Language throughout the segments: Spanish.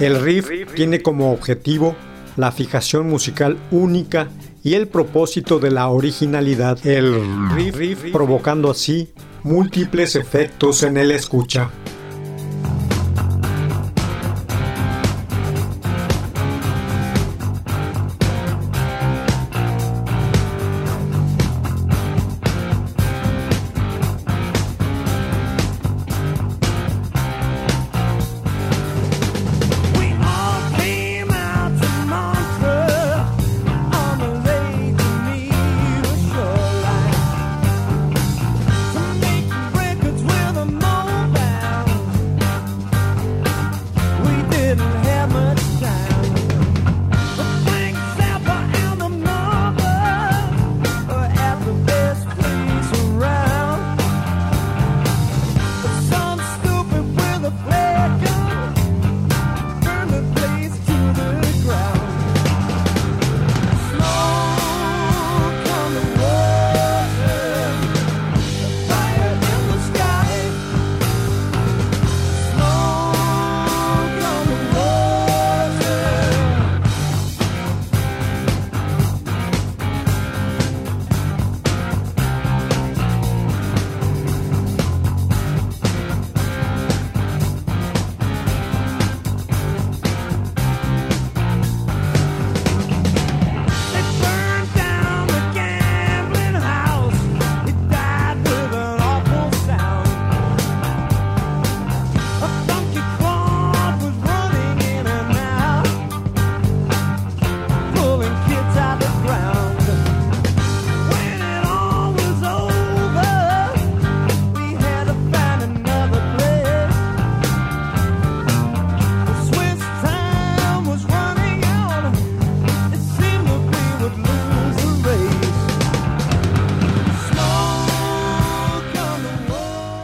El riff tiene como objetivo la fijación musical única y el propósito de la originalidad. El riff provocando así múltiples efectos en el escucha.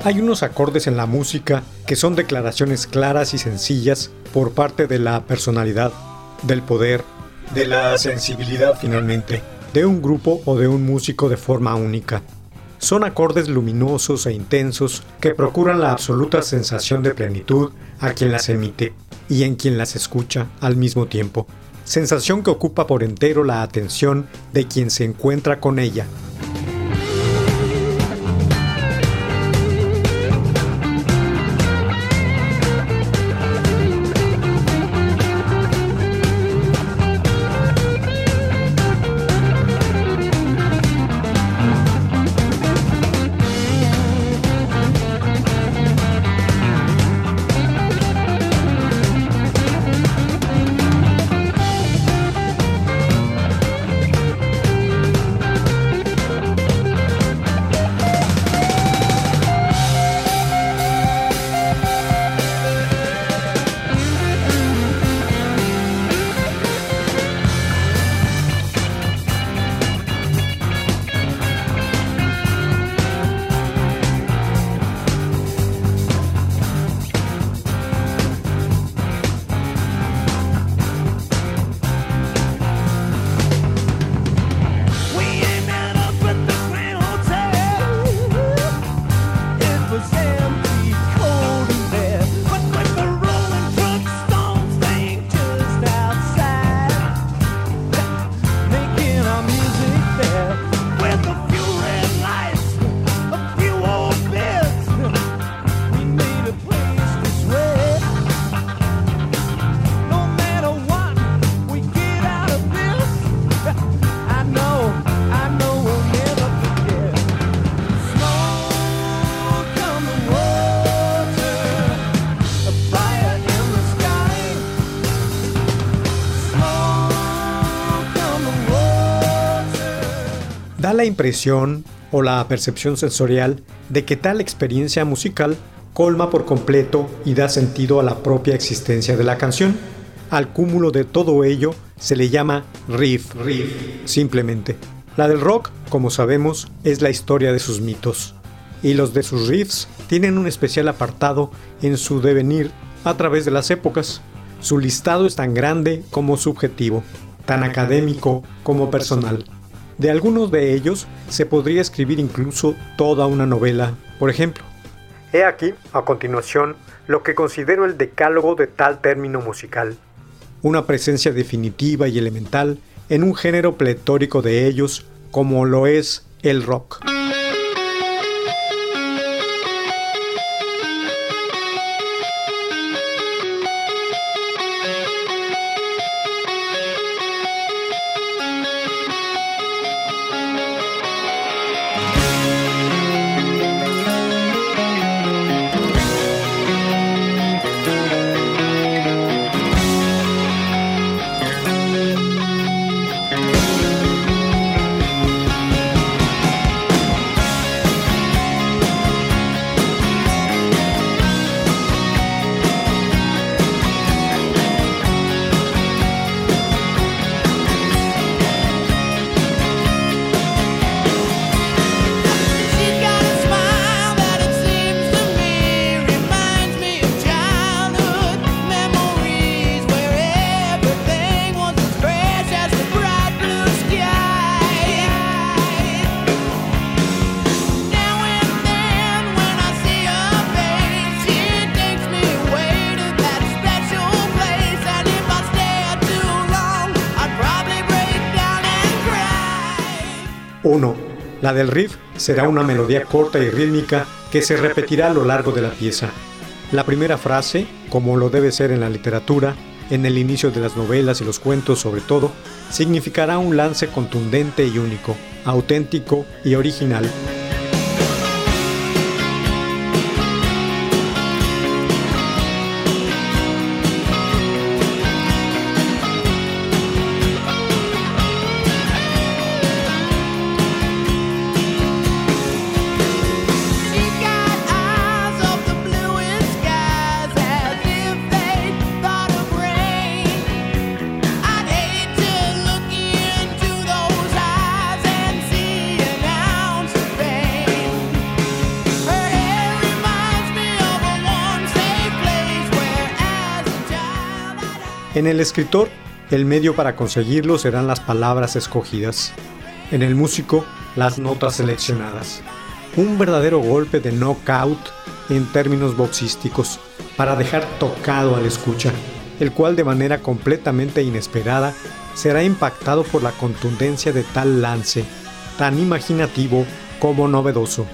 Hay unos acordes en la música que son declaraciones claras y sencillas por parte de la personalidad, del poder, de la sensibilidad finalmente, de un grupo o de un músico de forma única. Son acordes luminosos e intensos que procuran la absoluta sensación de plenitud a quien las emite y en quien las escucha al mismo tiempo. Sensación que ocupa por entero la atención de quien se encuentra con ella. Impresión o la percepción sensorial de que tal experiencia musical colma por completo y da sentido a la propia existencia de la canción. Al cúmulo de todo ello se le llama riff, riff, simplemente. La del rock, como sabemos, es la historia de sus mitos, y los de sus riffs tienen un especial apartado en su devenir a través de las épocas. Su listado es tan grande como subjetivo, tan académico como personal. De algunos de ellos se podría escribir incluso toda una novela, por ejemplo. He aquí, a continuación, lo que considero el decálogo de tal término musical. Una presencia definitiva y elemental en un género pletórico de ellos como lo es el rock. La del riff será una melodía corta y rítmica que se repetirá a lo largo de la pieza. La primera frase, como lo debe ser en la literatura, en el inicio de las novelas y los cuentos sobre todo, significará un lance contundente y único, auténtico y original. En el escritor, el medio para conseguirlo serán las palabras escogidas. En el músico, las notas seleccionadas. Un verdadero golpe de knockout en términos boxísticos, para dejar tocado al escucha, el cual de manera completamente inesperada será impactado por la contundencia de tal lance, tan imaginativo como novedoso.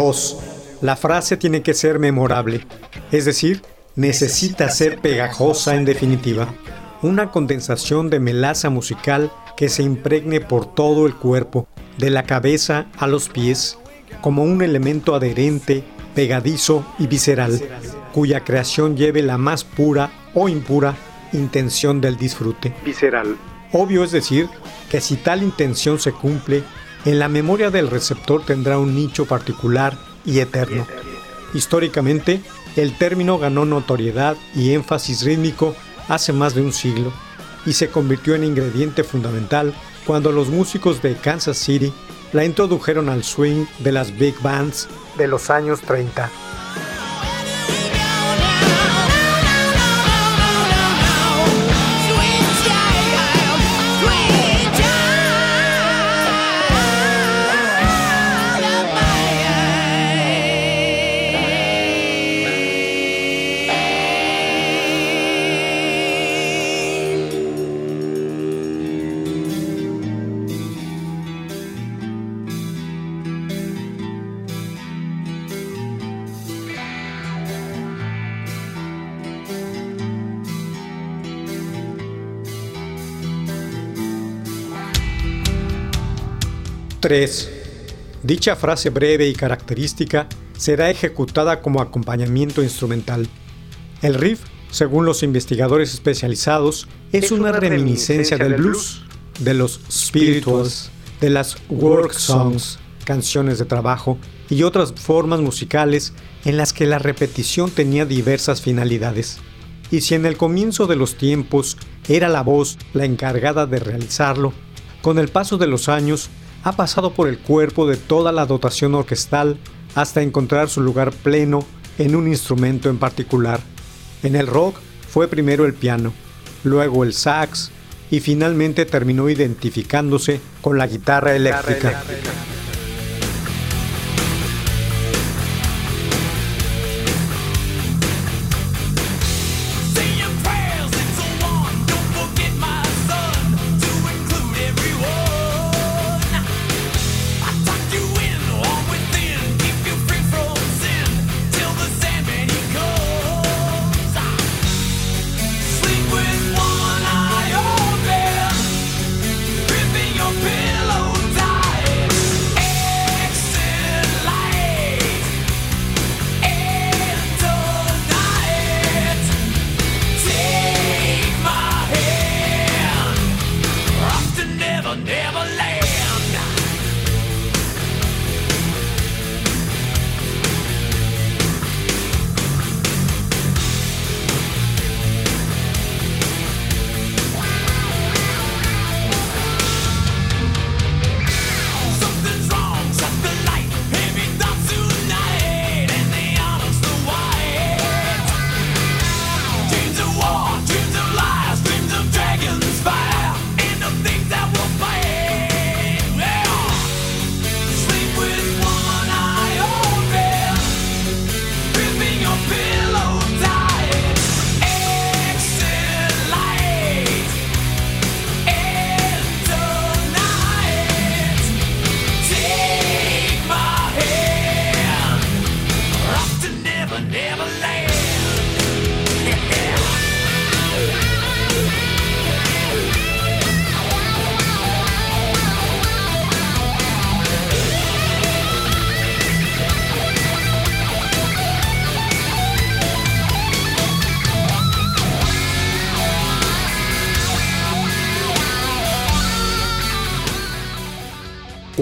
2. La frase tiene que ser memorable, es decir, necesita ser pegajosa en definitiva. Una condensación de melaza musical que se impregne por todo el cuerpo, de la cabeza a los pies, como un elemento adherente, pegadizo y visceral, cuya creación lleve la más pura o impura intención del disfrute. Visceral. Obvio es decir que si tal intención se cumple, en la memoria del receptor tendrá un nicho particular y eterno. Históricamente, el término ganó notoriedad y énfasis rítmico hace más de un siglo y se convirtió en ingrediente fundamental cuando los músicos de Kansas City la introdujeron al swing de las big bands de los años 30. Tres. Dicha frase breve y característica será ejecutada como acompañamiento instrumental. El riff, según los investigadores especializados, es, una, reminiscencia del blues, de los spirituals, de las work songs, canciones de trabajo y otras formas musicales en las que la repetición tenía diversas finalidades. Y si en el comienzo de los tiempos era la voz la encargada de realizarlo, con el paso de los años ha pasado por el cuerpo de toda la dotación orquestal hasta encontrar su lugar pleno en un instrumento en particular. En el rock fue primero el piano, luego el sax y finalmente terminó identificándose con la guitarra eléctrica.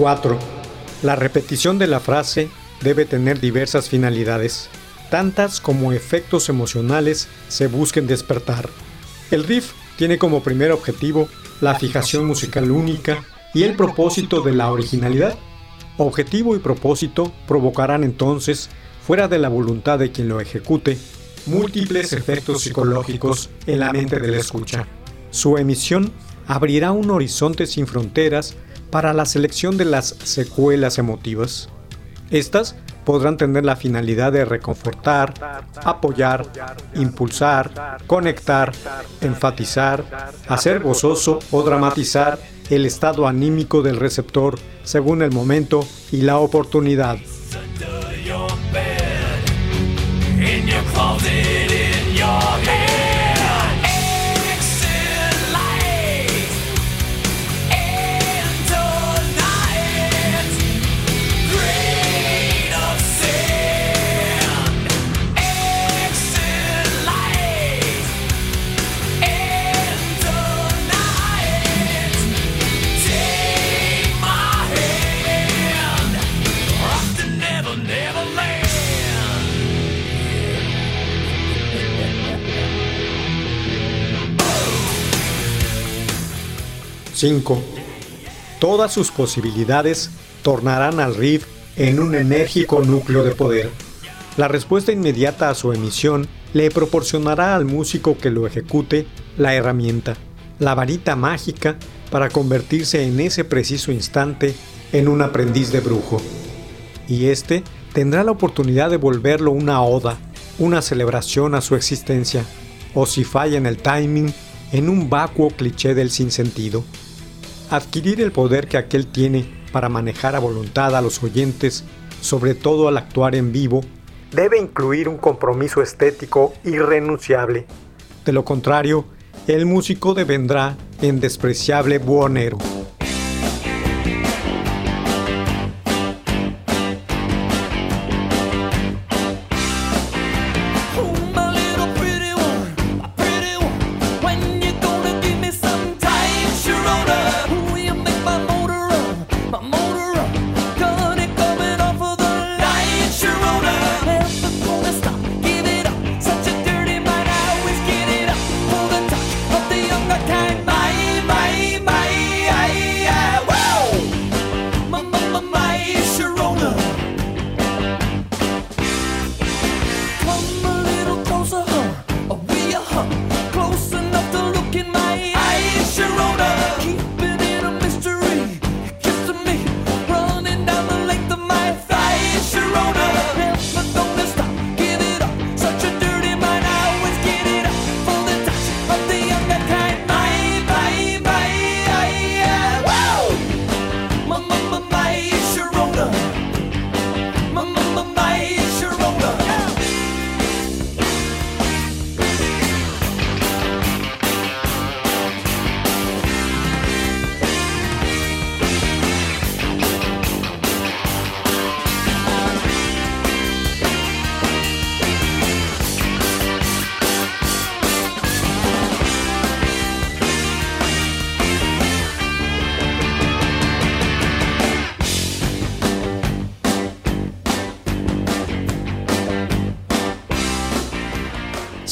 Cuatro. La repetición de la frase debe tener diversas finalidades, tantas como efectos emocionales se busquen despertar. El riff tiene como primer objetivo la fijación musical única y el propósito de la originalidad. Objetivo y propósito provocarán entonces, fuera de la voluntad de quien lo ejecute, múltiples efectos psicológicos en la mente del escucha. Su emisión abrirá un horizonte sin fronteras para la selección de las secuelas emotivas. Estas podrán tener la finalidad de reconfortar, apoyar, impulsar, conectar, enfatizar, hacer gozoso o dramatizar el estado anímico del receptor según el momento y la oportunidad. 5. Todas sus posibilidades tornarán al riff en un enérgico núcleo de poder. La respuesta inmediata a su emisión le proporcionará al músico que lo ejecute la herramienta, la varita mágica para convertirse en ese preciso instante en un aprendiz de brujo. Y este tendrá la oportunidad de volverlo una oda, una celebración a su existencia, o si falla en el timing, en un vacuo cliché del sinsentido. Adquirir el poder que aquel tiene para manejar a voluntad a los oyentes, sobre todo al actuar en vivo, debe incluir un compromiso estético irrenunciable. De lo contrario, el músico devendrá en despreciable buhonero.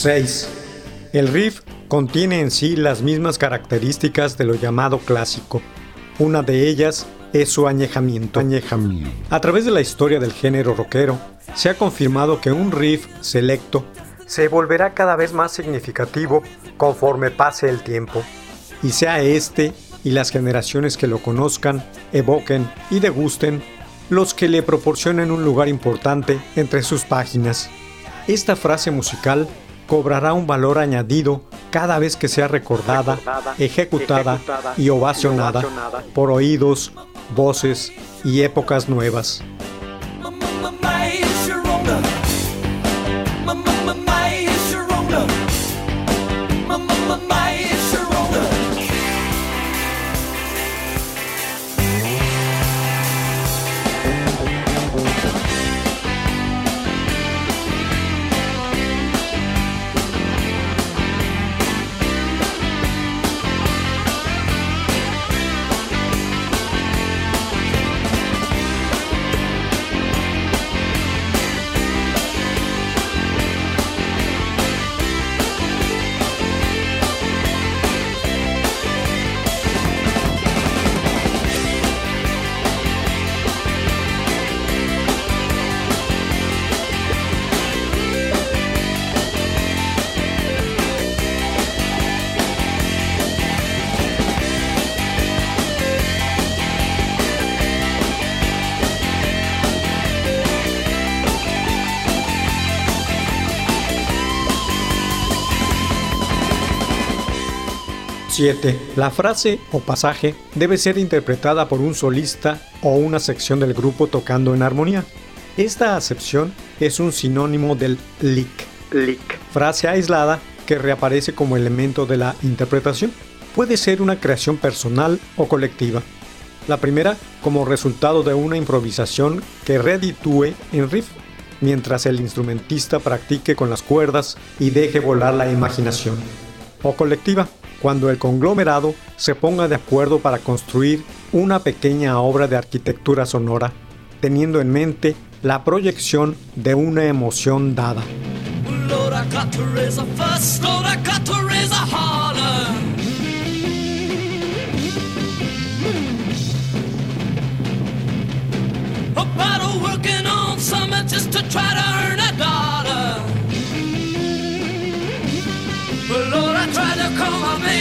6. El riff contiene en sí las mismas características de lo llamado clásico. Una de ellas es su añejamiento. añejamiento. A través de la historia del género rockero, se ha confirmado que un riff selecto se volverá cada vez más significativo conforme pase el tiempo, y sea este y las generaciones que lo conozcan, evoquen y degusten los que le proporcionen un lugar importante entre sus páginas. Esta frase musical cobrará un valor añadido cada vez que sea recordada, ejecutada y ovacionada por oídos, voces y épocas nuevas. 7. La frase o pasaje debe ser interpretada por un solista o una sección del grupo tocando en armonía. Esta acepción es un sinónimo del lick. Lick. Frase aislada que reaparece como elemento de la interpretación. Puede ser una creación personal o colectiva. La primera como resultado de una improvisación que reditúe en riff, mientras el instrumentista practique con las cuerdas y deje volar la imaginación. O colectiva, cuando el conglomerado se ponga de acuerdo para construir una pequeña obra de arquitectura sonora, teniendo en mente la proyección de una emoción dada.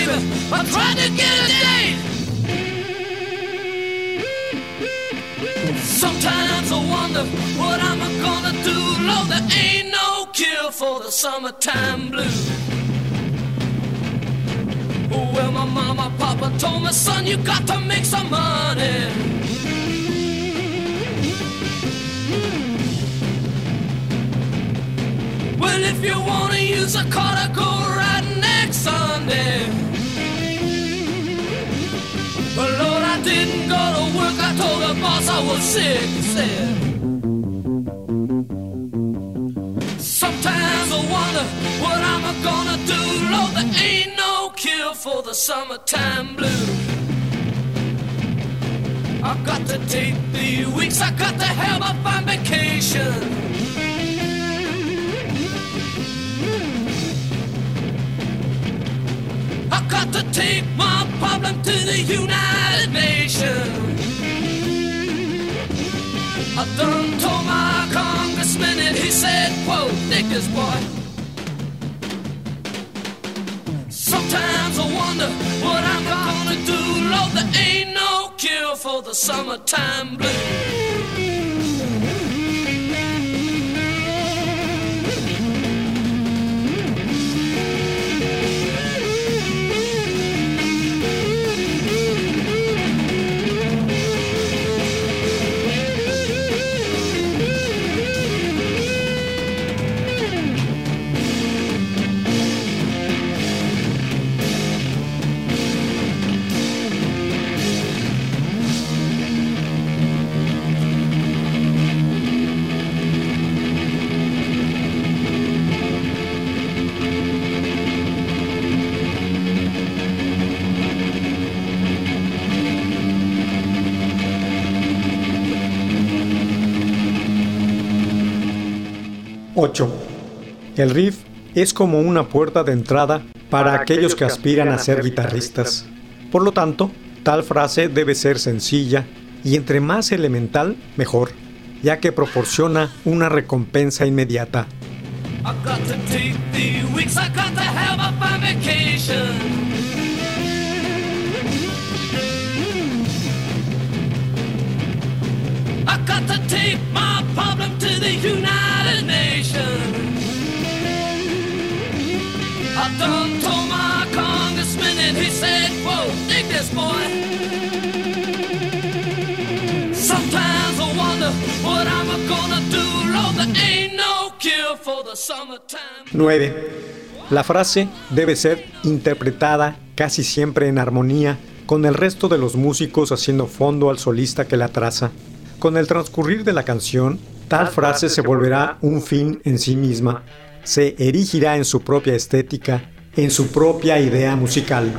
Baby. I tried to get a date. Sometimes I wonder what I'm gonna do. Lord, there ain't no cure for the summertime blues. Well, my mama, papa told me, son, you got to make some money. Well, if you wanna use a car to go right next Sunday. But Lord, I didn't go to work. I told the boss I was sick. Said. Sometimes I wonder what I'm gonna do. Lord, there ain't no cure for the summertime blues. I got to take the weeks. I got to have a fine vacation. Got to take my problem to the United Nations. I done told my congressman and he said, quote, this boy. Sometimes I wonder what I'm gonna do. Lord, there ain't no cure for the summertime blues. Ocho. El riff es como una puerta de entrada para aquellos que aspiran a ser guitarristas. Por lo tanto, tal frase debe ser sencilla y entre más elemental, mejor, ya que proporciona una recompensa inmediata. I got to take my problem to the United I done told my congressman and he said, whoa, dig this boy. Sometimes I wonder what I'm gonna do, Lord, there ain't no cure for the summertime. 9. La frase debe ser interpretada casi siempre en armonía con el resto de los músicos haciendo fondo al solista que la traza. Con el transcurrir de la canción, tal frase se volverá un fin en sí misma, se erigirá en su propia estética, en su propia idea musical.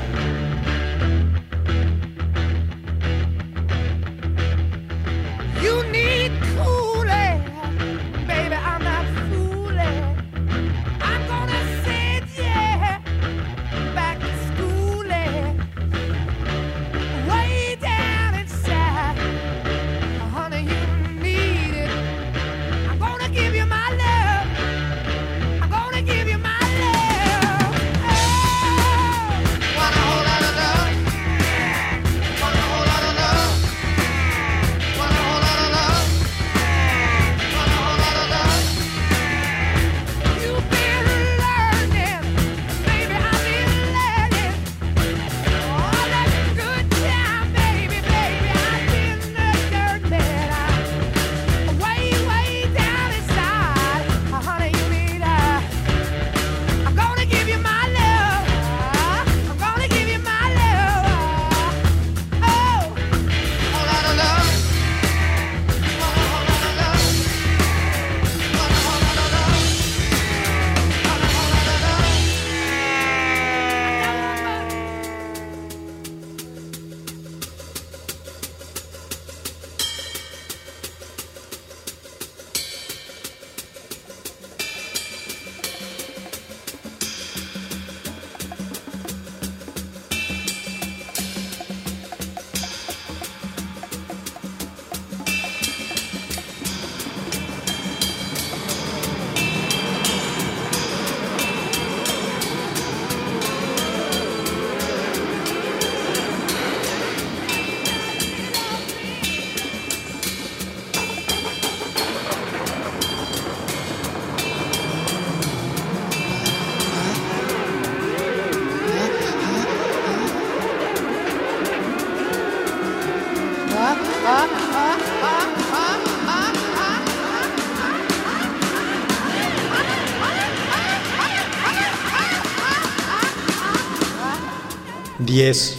10.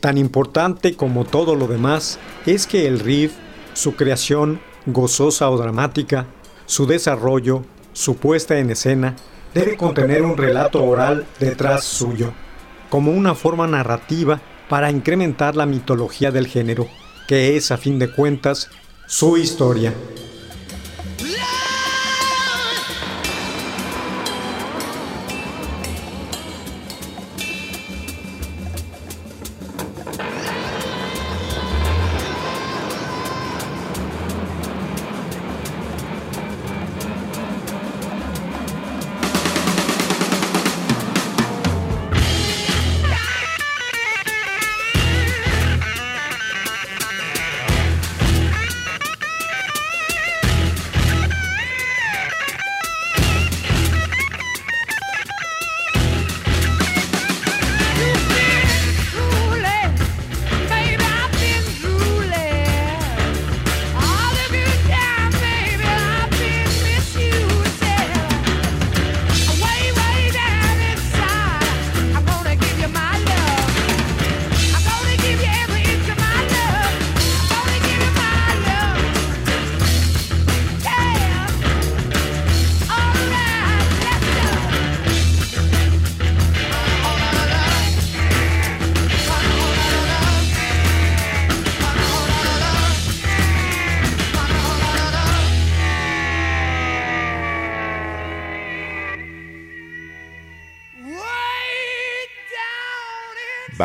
Tan importante como todo lo demás es que el riff, su creación gozosa o dramática, su desarrollo, su puesta en escena, debe contener un relato oral detrás suyo, como una forma narrativa para incrementar la mitología del género, que es a fin de cuentas su historia.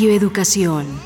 Radio Educación.